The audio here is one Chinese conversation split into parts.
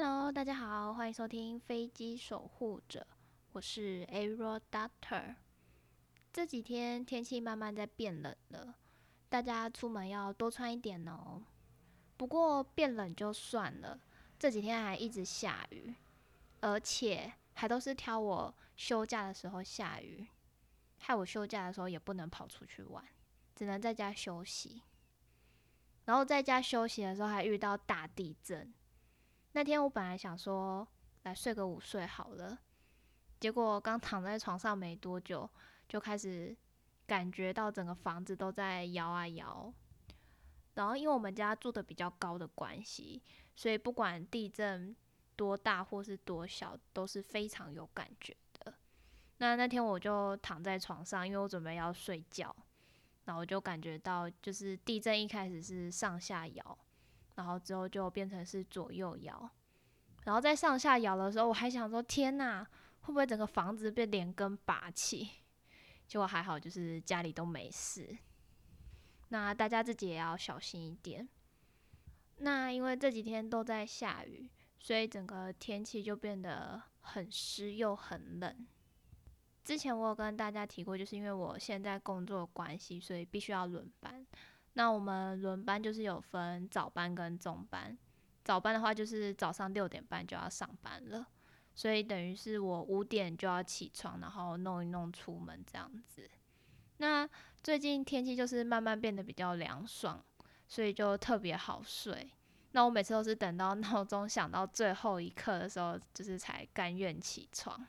Hello，大家好，欢迎收听飞机守护者，我是 Aero Doctor。这几天天气慢慢在变冷了，大家出门要多穿一点哦。不过变冷就算了，这几天还一直下雨，而且还都是挑我休假的时候下雨，害我休假的时候也不能跑出去玩，只能在家休息。然后在家休息的时候还遇到大地震。那天我本来想说来睡个午睡好了，结果刚躺在床上没多久，就开始感觉到整个房子都在摇啊摇。然后因为我们家住的比较高的关系，所以不管地震多大或是多小，都是非常有感觉的。那那天我就躺在床上，因为我准备要睡觉，然后我就感觉到就是地震一开始是上下摇。然后之后就变成是左右摇，然后在上下摇的时候，我还想说天呐，会不会整个房子被连根拔起？结果还好，就是家里都没事。那大家自己也要小心一点。那因为这几天都在下雨，所以整个天气就变得很湿又很冷。之前我有跟大家提过，就是因为我现在工作关系，所以必须要轮班。那我们轮班就是有分早班跟中班，早班的话就是早上六点半就要上班了，所以等于是我五点就要起床，然后弄一弄出门这样子。那最近天气就是慢慢变得比较凉爽，所以就特别好睡。那我每次都是等到闹钟响到最后一刻的时候，就是才甘愿起床。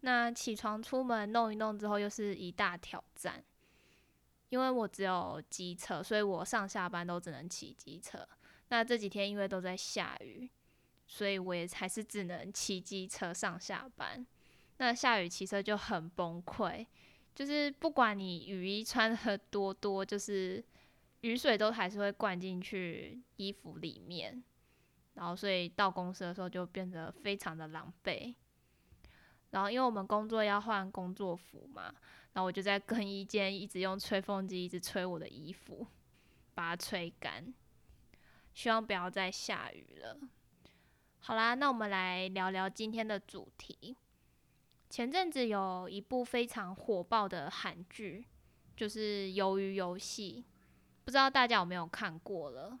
那起床出门弄一弄之后，又是一大挑战。因为我只有机车，所以我上下班都只能骑机车。那这几天因为都在下雨，所以我也还是只能骑机车上下班。那下雨骑车就很崩溃，就是不管你雨衣穿的多多，就是雨水都还是会灌进去衣服里面，然后所以到公司的时候就变得非常的狼狈。然后因为我们工作要换工作服嘛。然后我就在更衣间一直用吹风机一直吹我的衣服，把它吹干。希望不要再下雨了。好啦，那我们来聊聊今天的主题。前阵子有一部非常火爆的韩剧，就是《鱿鱼游戏》，不知道大家有没有看过了？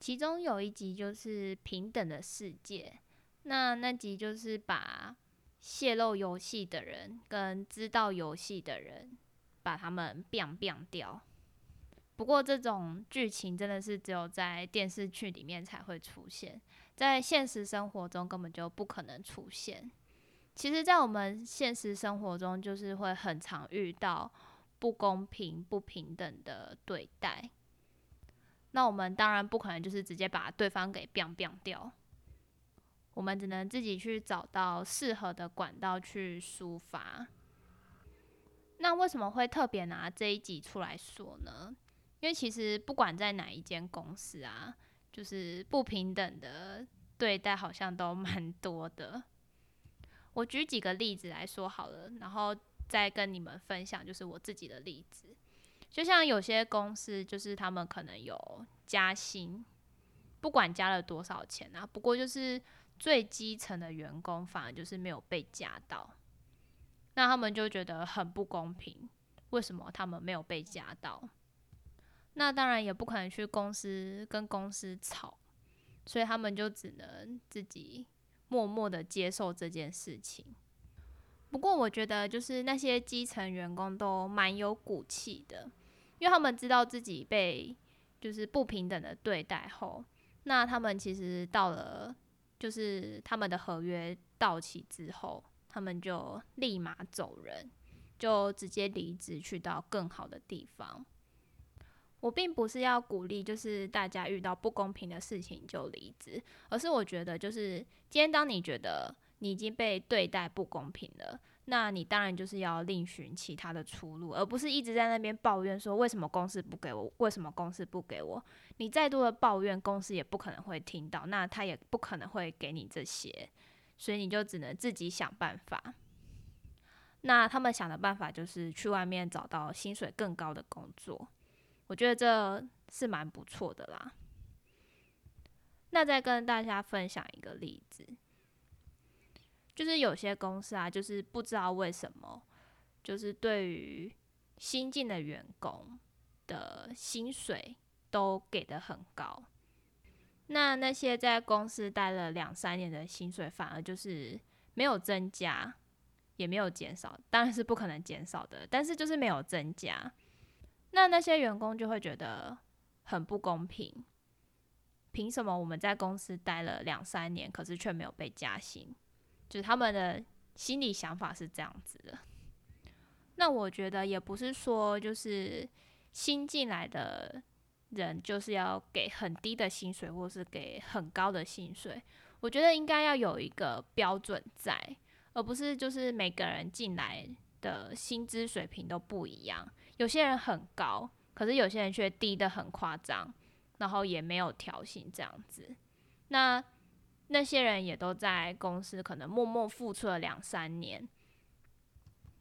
其中有一集就是平等的世界，那那集就是把。泄露游戏的人跟知道游戏的人，把他们 biang bang 掉。不过这种剧情真的是只有在电视剧里面才会出现，在现实生活中根本就不可能出现。其实，在我们现实生活中，就是会很常遇到不公平、不平等的对待。那我们当然不可能就是直接把对方给 biang biang 掉。我们只能自己去找到适合的管道去抒发。那为什么会特别拿这一集出来说呢？因为其实不管在哪一间公司啊，就是不平等的对待好像都蛮多的。我举几个例子来说好了，然后再跟你们分享就是我自己的例子。就像有些公司，就是他们可能有加薪，不管加了多少钱啊，不过就是。最基层的员工反而就是没有被加到，那他们就觉得很不公平。为什么他们没有被加到？那当然也不可能去公司跟公司吵，所以他们就只能自己默默的接受这件事情。不过我觉得，就是那些基层员工都蛮有骨气的，因为他们知道自己被就是不平等的对待后，那他们其实到了。就是他们的合约到期之后，他们就立马走人，就直接离职去到更好的地方。我并不是要鼓励，就是大家遇到不公平的事情就离职，而是我觉得，就是今天当你觉得你已经被对待不公平了。那你当然就是要另寻其他的出路，而不是一直在那边抱怨说为什么公司不给我，为什么公司不给我？你再多的抱怨，公司也不可能会听到，那他也不可能会给你这些，所以你就只能自己想办法。那他们想的办法就是去外面找到薪水更高的工作，我觉得这是蛮不错的啦。那再跟大家分享一个例子，就是有些公司啊，就是不知道为什么，就是对于新进的员工的薪水都给的很高。那那些在公司待了两三年的薪水，反而就是没有增加，也没有减少，当然是不可能减少的，但是就是没有增加。那那些员工就会觉得很不公平，凭什么我们在公司待了两三年，可是却没有被加薪？就是他们的心理想法是这样子的。那我觉得也不是说就是新进来的。人就是要给很低的薪水，或是给很高的薪水。我觉得应该要有一个标准在，而不是就是每个人进来的薪资水平都不一样。有些人很高，可是有些人却低的很夸张，然后也没有调薪这样子。那那些人也都在公司可能默默付出了两三年，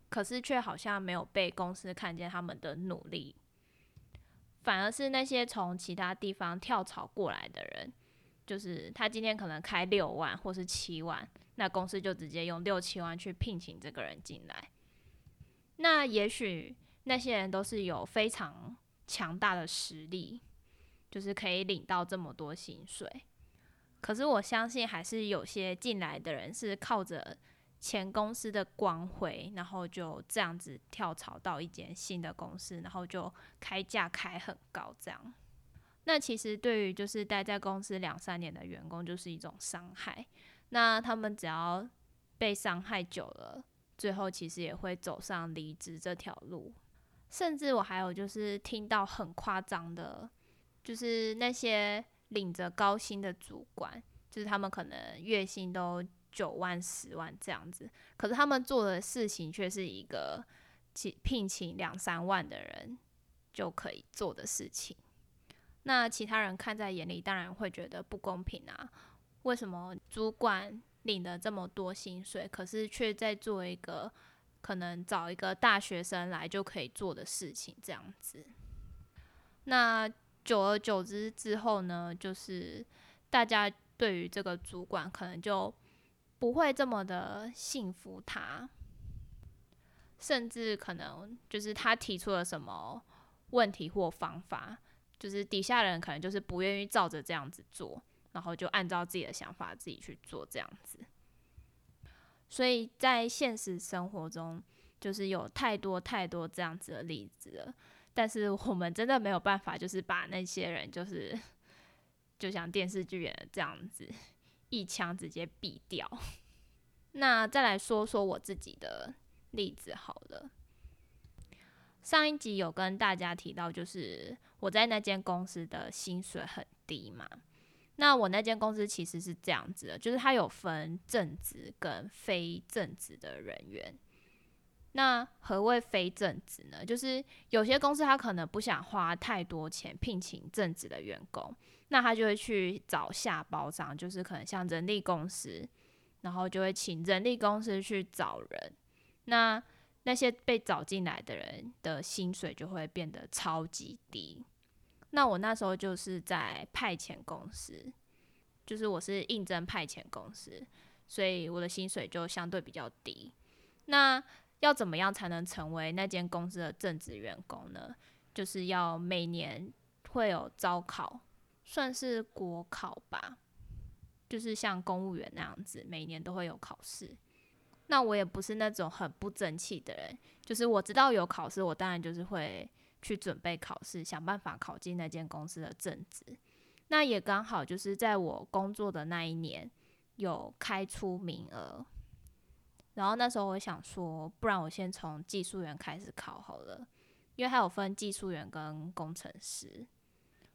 可是却好像没有被公司看见他们的努力。反而是那些从其他地方跳槽过来的人，就是他今天可能开六万或是七万，那公司就直接用六七万去聘请这个人进来。那也许那些人都是有非常强大的实力，就是可以领到这么多薪水。可是我相信，还是有些进来的人是靠着。前公司的光辉，然后就这样子跳槽到一间新的公司，然后就开价开很高，这样。那其实对于就是待在公司两三年的员工，就是一种伤害。那他们只要被伤害久了，最后其实也会走上离职这条路。甚至我还有就是听到很夸张的，就是那些领着高薪的主管，就是他们可能月薪都。九万、十万这样子，可是他们做的事情却是一个请聘请两三万的人就可以做的事情。那其他人看在眼里，当然会觉得不公平啊！为什么主管领了这么多薪水，可是却在做一个可能找一个大学生来就可以做的事情？这样子，那久而久之之后呢，就是大家对于这个主管可能就。不会这么的信服他，甚至可能就是他提出了什么问题或方法，就是底下人可能就是不愿意照着这样子做，然后就按照自己的想法自己去做这样子。所以在现实生活中，就是有太多太多这样子的例子了。但是我们真的没有办法，就是把那些人就是就像电视剧演的这样子。一枪直接毙掉。那再来说说我自己的例子好了。上一集有跟大家提到，就是我在那间公司的薪水很低嘛。那我那间公司其实是这样子的，就是它有分正职跟非正职的人员。那何谓非正职呢？就是有些公司他可能不想花太多钱聘请正职的员工。那他就会去找下包商，就是可能像人力公司，然后就会请人力公司去找人。那那些被找进来的人的薪水就会变得超级低。那我那时候就是在派遣公司，就是我是应征派遣公司，所以我的薪水就相对比较低。那要怎么样才能成为那间公司的正职员工呢？就是要每年会有招考。算是国考吧，就是像公务员那样子，每年都会有考试。那我也不是那种很不争气的人，就是我知道有考试，我当然就是会去准备考试，想办法考进那间公司的正职。那也刚好就是在我工作的那一年有开出名额，然后那时候我想说，不然我先从技术员开始考好了，因为还有分技术员跟工程师。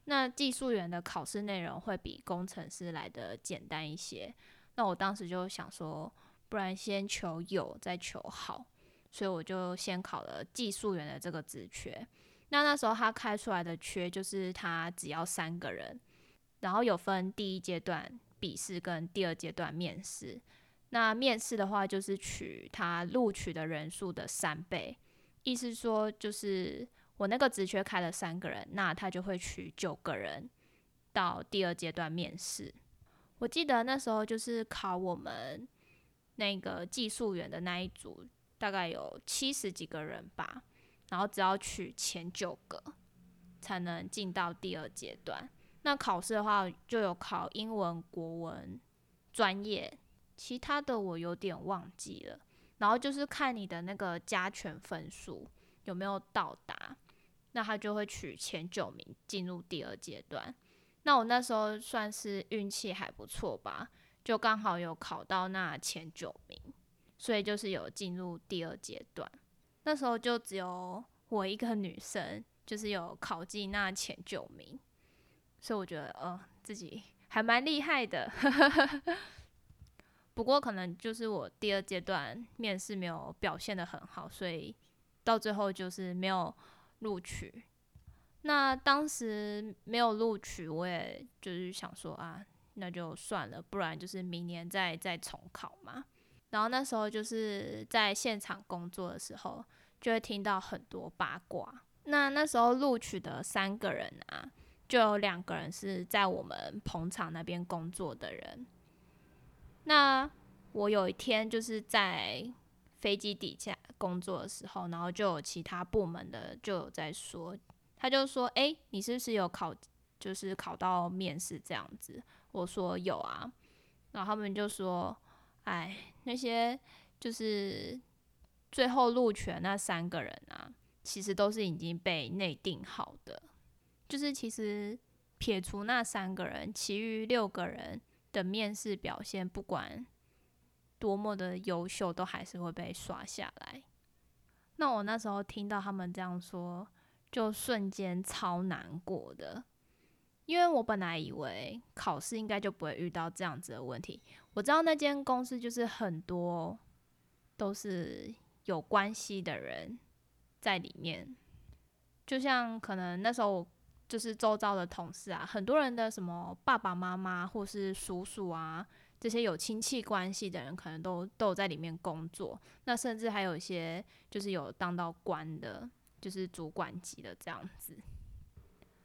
那技术员的考试内容会比工程师来的简单一些。那我当时就想说，不然先求有再求好，所以我就先考了技术员的这个职缺。那那时候他开出来的缺就是他只要三个人，然后有分第一阶段笔试跟第二阶段面试。那面试的话就是取他录取的人数的三倍，意思说就是。我那个职缺开了三个人，那他就会取九个人到第二阶段面试。我记得那时候就是考我们那个技术员的那一组，大概有七十几个人吧，然后只要取前九个才能进到第二阶段。那考试的话，就有考英文、国文、专业，其他的我有点忘记了。然后就是看你的那个加权分数有没有到达，那他就会取前九名进入第二阶段。那我那时候算是运气还不错吧，就刚好有考到那前九名，所以就是有进入第二阶段。那时候就只有我一个女生，就是有考进那前九名。所以我觉得，呃，自己还蛮厉害的。不过可能就是我第二阶段面试没有表现的很好，所以到最后就是没有录取。那当时没有录取，我也就是想说啊，那就算了，不然就是明年再再重考嘛。然后那时候就是在现场工作的时候，就会听到很多八卦。那那时候录取的三个人啊。就有两个人是在我们捧场那边工作的人。那我有一天就是在飞机底下工作的时候，然后就有其他部门的就有在说，他就说：“哎，你是不是有考，就是考到面试这样子？”我说：“有啊。”然后他们就说：“哎，那些就是最后录取那三个人啊，其实都是已经被内定好的。”就是其实撇除那三个人，其余六个人的面试表现，不管多么的优秀，都还是会被刷下来。那我那时候听到他们这样说，就瞬间超难过的，因为我本来以为考试应该就不会遇到这样子的问题。我知道那间公司就是很多都是有关系的人在里面，就像可能那时候。就是周遭的同事啊，很多人的什么爸爸妈妈或是叔叔啊，这些有亲戚关系的人，可能都都有在里面工作。那甚至还有一些就是有当到官的，就是主管级的这样子。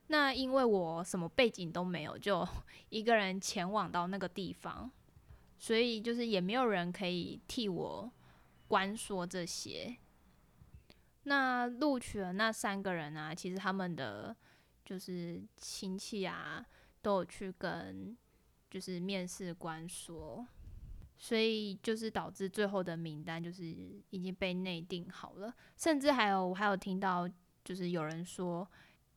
那因为我什么背景都没有，就 一个人前往到那个地方，所以就是也没有人可以替我关说这些。那录取了那三个人啊，其实他们的。就是亲戚啊，都有去跟就是面试官说，所以就是导致最后的名单就是已经被内定好了，甚至还有我还有听到就是有人说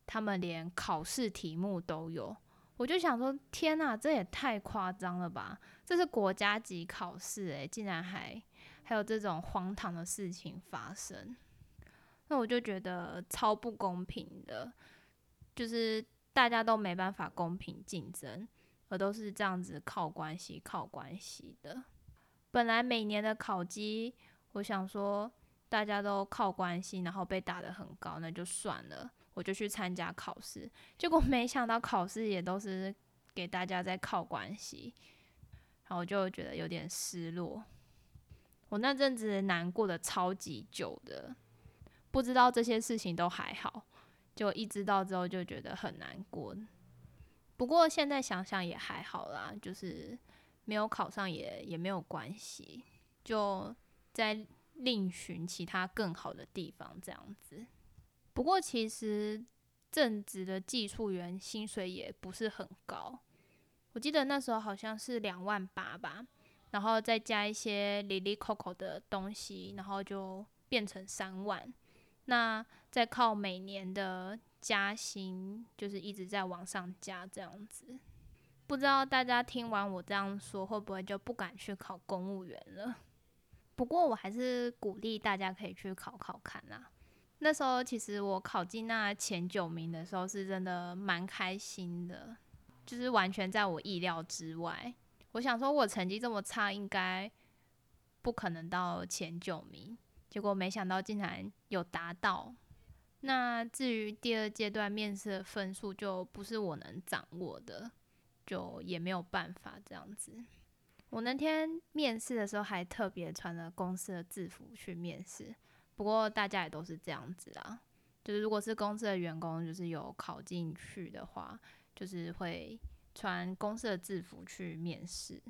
他们连考试题目都有，我就想说天呐，这也太夸张了吧！这是国家级考试诶，竟然还还有这种荒唐的事情发生，那我就觉得超不公平的。就是大家都没办法公平竞争，而都是这样子靠关系、靠关系的。本来每年的考绩，我想说大家都靠关系，然后被打得很高，那就算了，我就去参加考试。结果没想到考试也都是给大家在靠关系，然后我就觉得有点失落。我那阵子难过的超级久的，不知道这些事情都还好。就一知道之后就觉得很难过，不过现在想想也还好啦，就是没有考上也也没有关系，就在另寻其他更好的地方这样子。不过其实正职的技术员薪水也不是很高，我记得那时候好像是两万八吧，然后再加一些 Lily Coco 的东西，然后就变成三万。那再靠每年的加薪，就是一直在往上加这样子。不知道大家听完我这样说，会不会就不敢去考公务员了？不过我还是鼓励大家可以去考考看啊。那时候其实我考进那前九名的时候，是真的蛮开心的，就是完全在我意料之外。我想说我成绩这么差，应该不可能到前九名。结果没想到竟然有达到。那至于第二阶段面试的分数，就不是我能掌握的，就也没有办法这样子。我那天面试的时候还特别穿了公司的制服去面试，不过大家也都是这样子啊。就是如果是公司的员工，就是有考进去的话，就是会穿公司的制服去面试。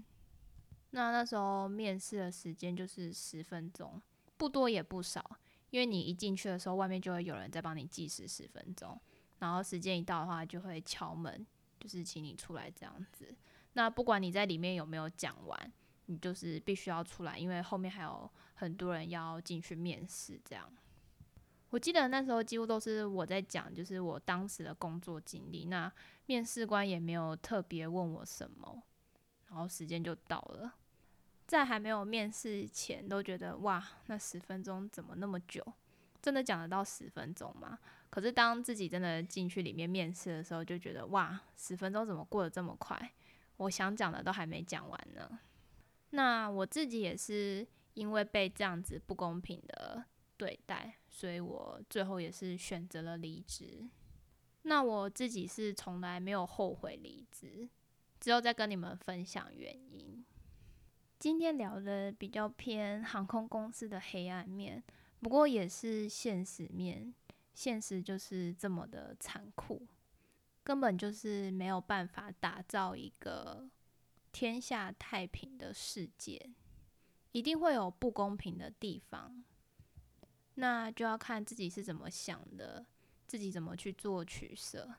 那那时候面试的时间就是十分钟，不多也不少，因为你一进去的时候，外面就会有人在帮你计时十分钟，然后时间一到的话，就会敲门，就是请你出来这样子。那不管你在里面有没有讲完，你就是必须要出来，因为后面还有很多人要进去面试。这样，我记得那时候几乎都是我在讲，就是我当时的工作经历。那面试官也没有特别问我什么，然后时间就到了。在还没有面试前，都觉得哇，那十分钟怎么那么久？真的讲得到十分钟吗？可是当自己真的进去里面面试的时候，就觉得哇，十分钟怎么过得这么快？我想讲的都还没讲完呢。那我自己也是因为被这样子不公平的对待，所以我最后也是选择了离职。那我自己是从来没有后悔离职，之后再跟你们分享原因。今天聊的比较偏航空公司的黑暗面，不过也是现实面。现实就是这么的残酷，根本就是没有办法打造一个天下太平的世界，一定会有不公平的地方。那就要看自己是怎么想的，自己怎么去做取舍，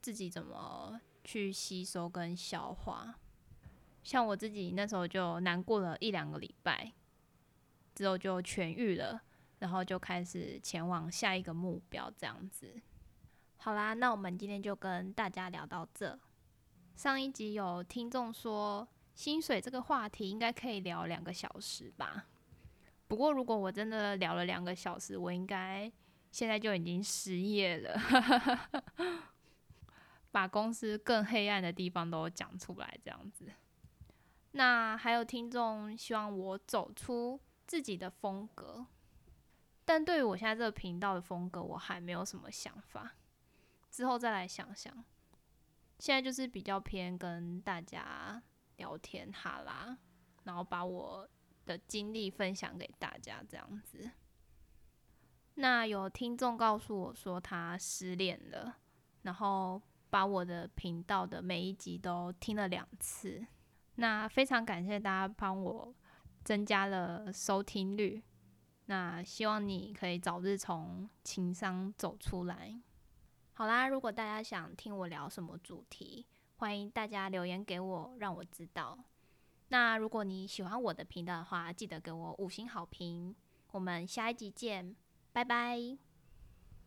自己怎么去吸收跟消化。像我自己那时候就难过了一两个礼拜，之后就痊愈了，然后就开始前往下一个目标，这样子。好啦，那我们今天就跟大家聊到这。上一集有听众说，薪水这个话题应该可以聊两个小时吧？不过如果我真的聊了两个小时，我应该现在就已经失业了，把公司更黑暗的地方都讲出来，这样子。那还有听众希望我走出自己的风格，但对于我现在这个频道的风格，我还没有什么想法，之后再来想想。现在就是比较偏跟大家聊天哈啦，然后把我的经历分享给大家这样子。那有听众告诉我说他失恋了，然后把我的频道的每一集都听了两次。那非常感谢大家帮我增加了收听率。那希望你可以早日从情商走出来。好啦，如果大家想听我聊什么主题，欢迎大家留言给我，让我知道。那如果你喜欢我的频道的话，记得给我五星好评。我们下一集见，拜拜。